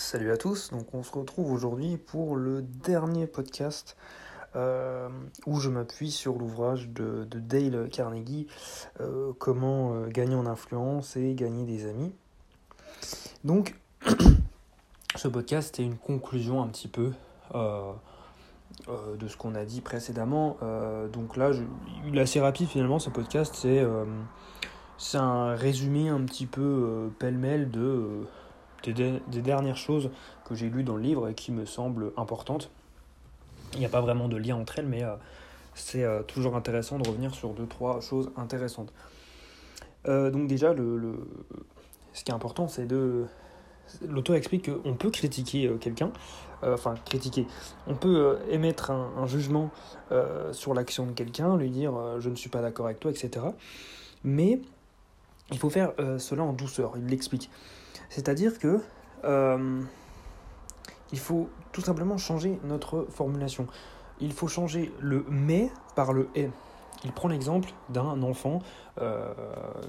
Salut à tous, donc on se retrouve aujourd'hui pour le dernier podcast euh, où je m'appuie sur l'ouvrage de, Dale Carnegie, euh, Comment euh, gagner en influence et gagner des amis. Donc ce podcast est une conclusion un petit peu de ce qu'on a dit précédemment. donc là, il est assez rapide finalement ce podcast, c'est un résumé un petit peu pêle-mêle de des, dernières choses que j'ai lues dans le livre et qui me semblent importantes. Il n'y a pas vraiment de lien entre elles, mais euh, c'est euh, toujours intéressant de revenir sur deux, trois choses intéressantes. Euh, donc déjà, le, ce qui est important, c'est de... L'auteur explique qu'on peut critiquer quelqu'un, enfin critiquer, on peut émettre un jugement sur l'action de quelqu'un, lui dire je ne suis pas d'accord avec toi, etc. Mais il faut faire cela en douceur, il l'explique. C'est-à-dire que euh, il faut tout simplement changer notre formulation. Il faut changer le mais par le est. Il prend l'exemple d'un enfant euh,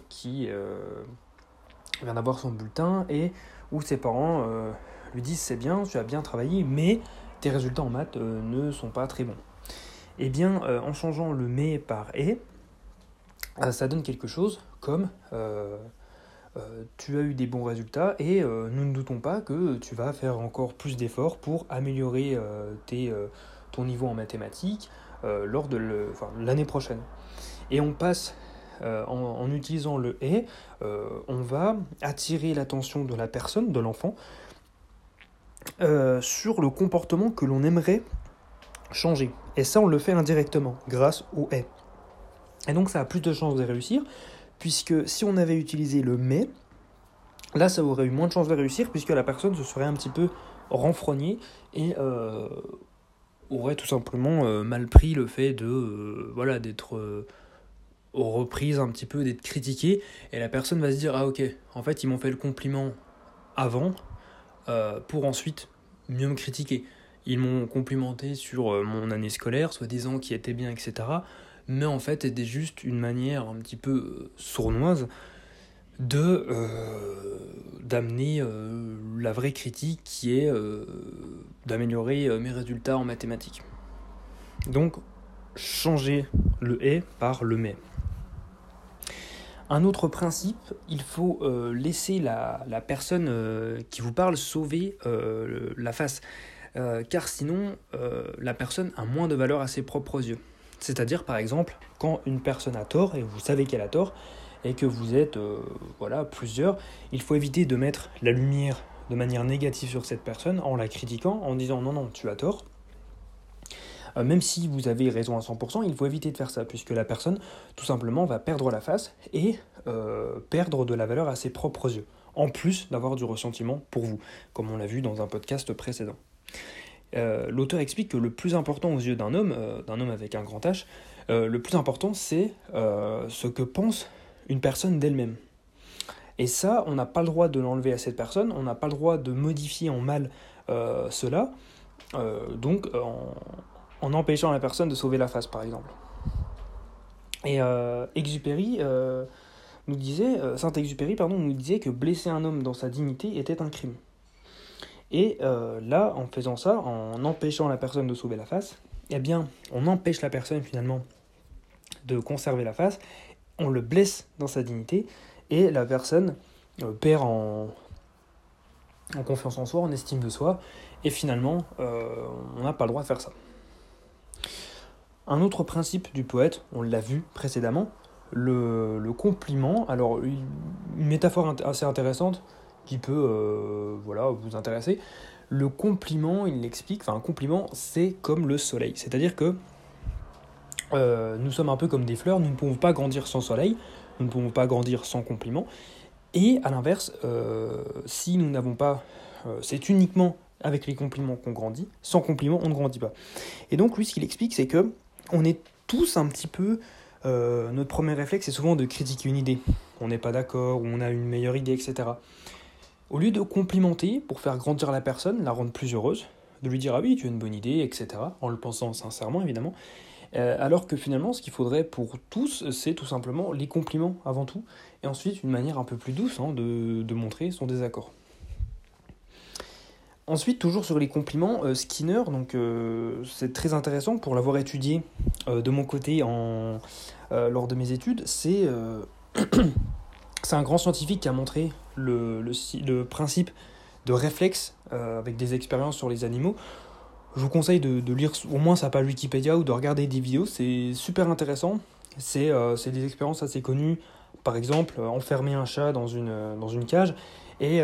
qui euh, vient d'avoir son bulletin et où ses parents lui disent c'est bien, tu as bien travaillé, mais tes résultats en maths ne sont pas très bons. Eh bien, en changeant le mais par est, ça donne quelque chose comme euh, tu as eu des bons résultats et euh, nous ne doutons pas que tu vas faire encore plus d'efforts pour améliorer euh, ton niveau en mathématiques lors de l'année prochaine. Et on passe en, utilisant le et, on va attirer l'attention de la personne, de l'enfant, sur le comportement que l'on aimerait changer. Et ça, on le fait indirectement, grâce au est. Et donc, ça a plus de chances de réussir, puisque si on avait utilisé le mais, là ça aurait eu moins de chances de réussir, puisque la personne se serait un petit peu renfrognée et euh, aurait tout simplement euh, mal pris le fait de euh, voilà d'être reprise un petit peu, d'être critiquée, et la personne va se dire ah ok, en fait ils m'ont fait le compliment avant pour ensuite mieux me critiquer. Ils m'ont complimenté sur mon année scolaire, soi-disant qui était bien, etc mais en fait était juste une manière un petit peu euh, sournoise de euh, d'amener euh, la vraie critique qui est d'améliorer mes résultats en mathématiques. Donc changer le est par le mais. Un autre principe, il faut laisser la, la personne qui vous parle sauver la face, car sinon la personne a moins de valeur à ses propres yeux. C'est-à-dire, par exemple, quand une personne a tort, et vous savez qu'elle a tort, et que vous êtes euh, voilà, plusieurs, il faut éviter de mettre la lumière de manière négative sur cette personne en la critiquant, en disant non, non, tu as tort. Euh, même si vous avez raison à 100%, il faut éviter de faire ça, puisque la personne, tout simplement, va perdre la face et euh, perdre de la valeur à ses propres yeux, en plus d'avoir du ressentiment pour vous, comme on l'a vu dans un podcast précédent. Euh, l'auteur explique que le plus important aux yeux d'un homme, euh, d'un homme avec un grand H, euh, le plus important c'est ce que pense une personne d'elle-même. Et ça, on n'a pas le droit de l'enlever à cette personne, on n'a pas le droit de modifier en mal cela, donc en, empêchant la personne de sauver la face par exemple. Et Exupéry Saint-Exupéry nous disait que blesser un homme dans sa dignité était un crime. Et euh, là, en faisant ça, en empêchant la personne de sauver la face, eh bien, on empêche la personne finalement de conserver la face, on le blesse dans sa dignité, et la personne euh, perd en, confiance en soi, en estime de soi, et finalement, euh, on n'a pas le droit de faire ça. Un autre principe du poète, on l'a vu précédemment, le compliment, alors une métaphore assez intéressante, peut euh, voilà, vous intéresser. Le compliment, il l'explique, enfin un compliment, c'est comme le soleil. C'est-à-dire que euh, nous sommes un peu comme des fleurs, nous ne pouvons pas grandir sans soleil, nous ne pouvons pas grandir sans compliment. Et à l'inverse, euh, si nous n'avons pas, c'est uniquement avec les compliments qu'on grandit, sans compliments on ne grandit pas. Et donc lui ce qu'il explique c'est que on est tous un petit peu, notre premier réflexe c'est souvent de critiquer une idée. On n'est pas d'accord, ou on a une meilleure idée, etc. Au lieu de complimenter pour faire grandir la personne, la rendre plus heureuse, de lui dire ah oui tu as une bonne idée, etc., en le pensant sincèrement évidemment, euh, alors que finalement ce qu'il faudrait pour tous c'est tout simplement les compliments avant tout, et ensuite une manière un peu plus douce hein, de, montrer son désaccord. Ensuite, toujours sur les compliments, euh, Skinner, donc euh, c'est très intéressant pour l'avoir étudié de mon côté lors de mes études. C'est c'est un grand scientifique qui a montré le, principe de réflexe avec des expériences sur les animaux. Je vous conseille de, lire au moins sa page Wikipédia ou de regarder des vidéos, c'est super intéressant. C'est des expériences assez connues. Par exemple, enfermer un chat dans une, cage et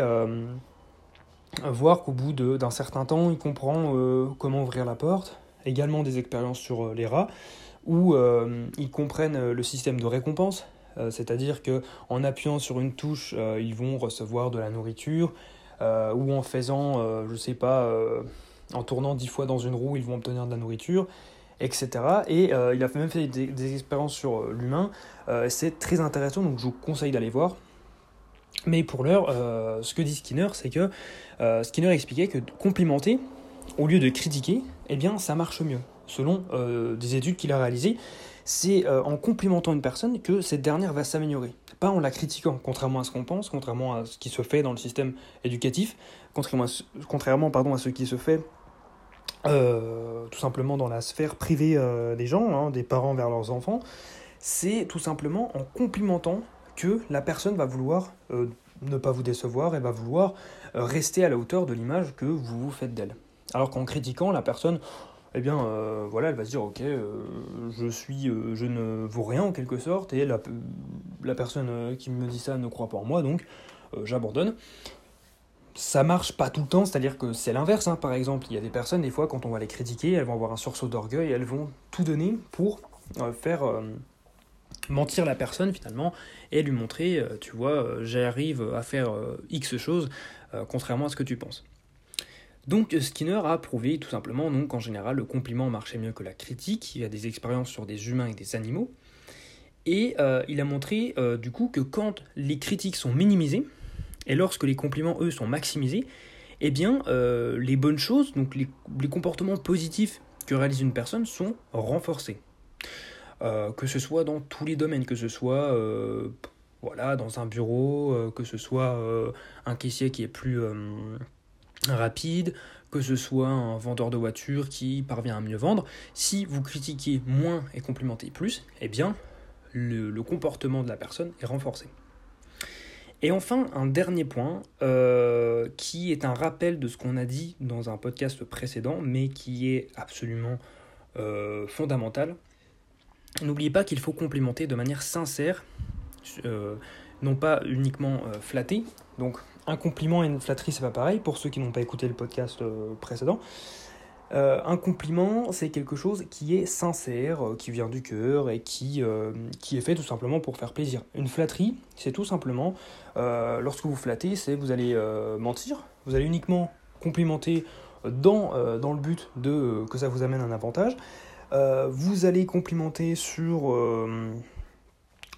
voir qu'au bout d'un certain temps, il comprend euh, comment ouvrir la porte. Également des expériences sur euh, les rats, où euh, ils comprennent le système de récompense, c'est-à-dire que en appuyant sur une touche, ils vont recevoir de la nourriture, ou en faisant, je sais pas, en tournant dix fois dans une roue, ils vont obtenir de la nourriture, etc. Et il a même fait des, expériences sur l'humain. c'est très intéressant, donc je vous conseille d'aller voir. Mais pour l'heure, euh, ce que dit Skinner, c'est que euh, Skinner expliquait que complimenter, au lieu de critiquer, eh bien, ça marche mieux. Selon euh, des études qu'il a réalisées, c'est en complimentant une personne que cette dernière va s'améliorer. Pas en la critiquant, contrairement à ce qu'on pense, contrairement à ce qui se fait dans le système éducatif, contrairement à ce, contrairement, pardon, à ce qui se fait tout simplement dans la sphère privée des gens, hein, des parents vers leurs enfants. C'est tout simplement en complimentant que la personne va vouloir euh, ne pas vous décevoir et va vouloir euh, rester à la hauteur de l'image que vous vous faites d'elle. Alors qu'en critiquant, la personne, eh bien, euh, voilà, elle va se dire, ok, je suis, je ne vaux rien en quelque sorte, et la, personne qui me dit ça ne croit pas en moi, donc j'abandonne. Ça marche pas tout le temps, c'est-à-dire que c'est l'inverse. Hein. Par exemple, il y a des personnes, des fois, quand on va les critiquer, elles vont avoir un sursaut d'orgueil, elles vont tout donner pour faire mentir la personne finalement et lui montrer, euh, tu vois, euh, j'arrive à faire euh, X choses, contrairement à ce que tu penses. Donc Skinner a prouvé tout simplement donc en général le compliment marchait mieux que la critique, il a des expériences sur des humains et des animaux, et il a montré du coup que quand les critiques sont minimisées, et lorsque les compliments eux sont maximisés, eh bien les bonnes choses, donc les comportements positifs que réalise une personne sont renforcés. Euh, que ce soit dans tous les domaines, que ce soit euh, voilà, dans un bureau, euh, que ce soit un caissier qui est plus rapide, que ce soit un vendeur de voitures qui parvient à mieux vendre, si vous critiquez moins et complimentez plus, eh bien, le, comportement de la personne est renforcé. Et enfin, un dernier point, qui est un rappel de ce qu'on a dit dans un podcast précédent, mais qui est absolument fondamental, N'oubliez pas qu'il faut complimenter de manière sincère, euh, non pas uniquement euh, flatter. Donc un compliment et une flatterie, c'est pas pareil pour ceux qui n'ont pas écouté le podcast euh, précédent. un compliment, c'est quelque chose qui est sincère, qui vient du cœur et qui, est fait tout simplement pour faire plaisir. Une flatterie, c'est tout simplement, lorsque vous flattez, c'est vous allez mentir, vous allez uniquement complimenter dans, le but de que ça vous amène un avantage. Euh, vous allez complimenter sur, euh,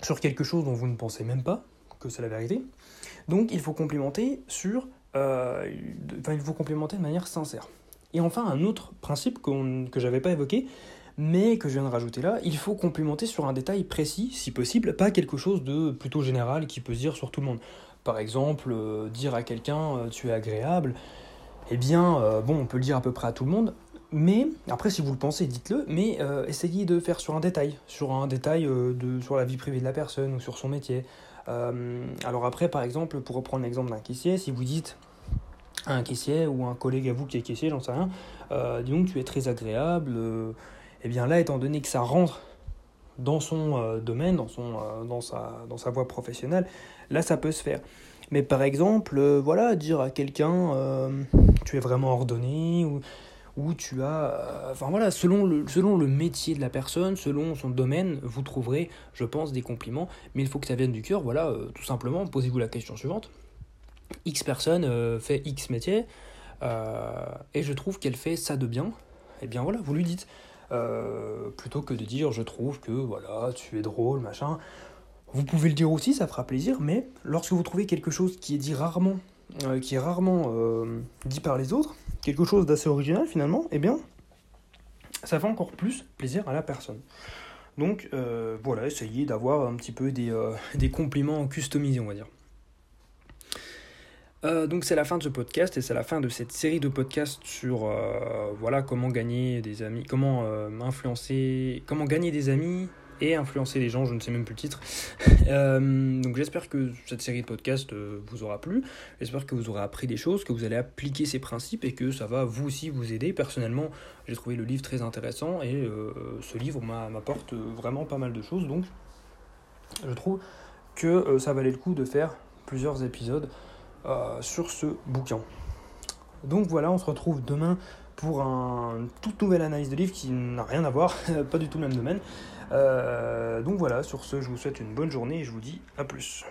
sur quelque chose dont vous ne pensez même pas que c'est la vérité. Donc il faut complimenter sur, euh, il faut complimenter de manière sincère. Et enfin un autre principe que que j'avais pas évoqué, mais que je viens de rajouter là, il faut complimenter sur un détail précis, si possible, pas quelque chose de plutôt général qui peut se dire sur tout le monde. Par exemple, dire à quelqu'un tu es agréable, eh bien, bon, on peut le dire à peu près à tout le monde, mais, après, si vous le pensez, dites-le, mais euh, essayez de faire sur un détail, sur un détail euh, sur la vie privée de la personne ou sur son métier. Euh, alors après, par exemple, pour reprendre l'exemple d'un caissier, si vous dites à un caissier ou un collègue à vous qui est caissier, j'en sais rien, disons que tu es très agréable, et eh bien là, étant donné que ça rentre dans son domaine, dans, sa, dans sa voie professionnelle, là, ça peut se faire. Mais par exemple, voilà, dire à quelqu'un, tu es vraiment ordonné, ou où tu as, euh, enfin voilà, selon le, métier de la personne, selon son domaine, vous trouverez, je pense, des compliments, mais il faut que ça vienne du cœur, voilà, euh, tout simplement, posez-vous la question suivante. X personne euh, fait X métier, et je trouve qu'elle fait ça de bien, et eh bien voilà, vous lui dites, plutôt que de dire je trouve que, voilà, tu es drôle, machin, vous pouvez le dire aussi, ça fera plaisir, mais lorsque vous trouvez quelque chose qui est dit rarement, qui est rarement dit par les autres, quelque chose d'assez original finalement, eh bien, ça fait encore plus plaisir à la personne. Donc euh, voilà, essayez d'avoir un petit peu des, euh, des, compliments customisés, on va dire. Euh, donc c'est la fin de ce podcast et c'est la fin de cette série de podcasts sur euh, voilà comment gagner des amis, comment influencer, comment gagner des amis et influencer les gens, je ne sais même plus le titre. donc j'espère que cette série de podcasts vous aura plu, j'espère que vous aurez appris des choses, que vous allez appliquer ces principes et que ça va vous aussi vous aider. Personnellement, j'ai trouvé le livre très intéressant et ce livre m'apporte vraiment pas mal de choses, donc je trouve que ça valait le coup de faire plusieurs épisodes. Euh, sur ce bouquin. Donc voilà, on se retrouve demain pour un toute nouvelle analyse de livre qui n'a rien à voir, pas du tout le même domaine. Euh, donc voilà, sur ce, je vous souhaite une bonne journée et je vous dis à plus.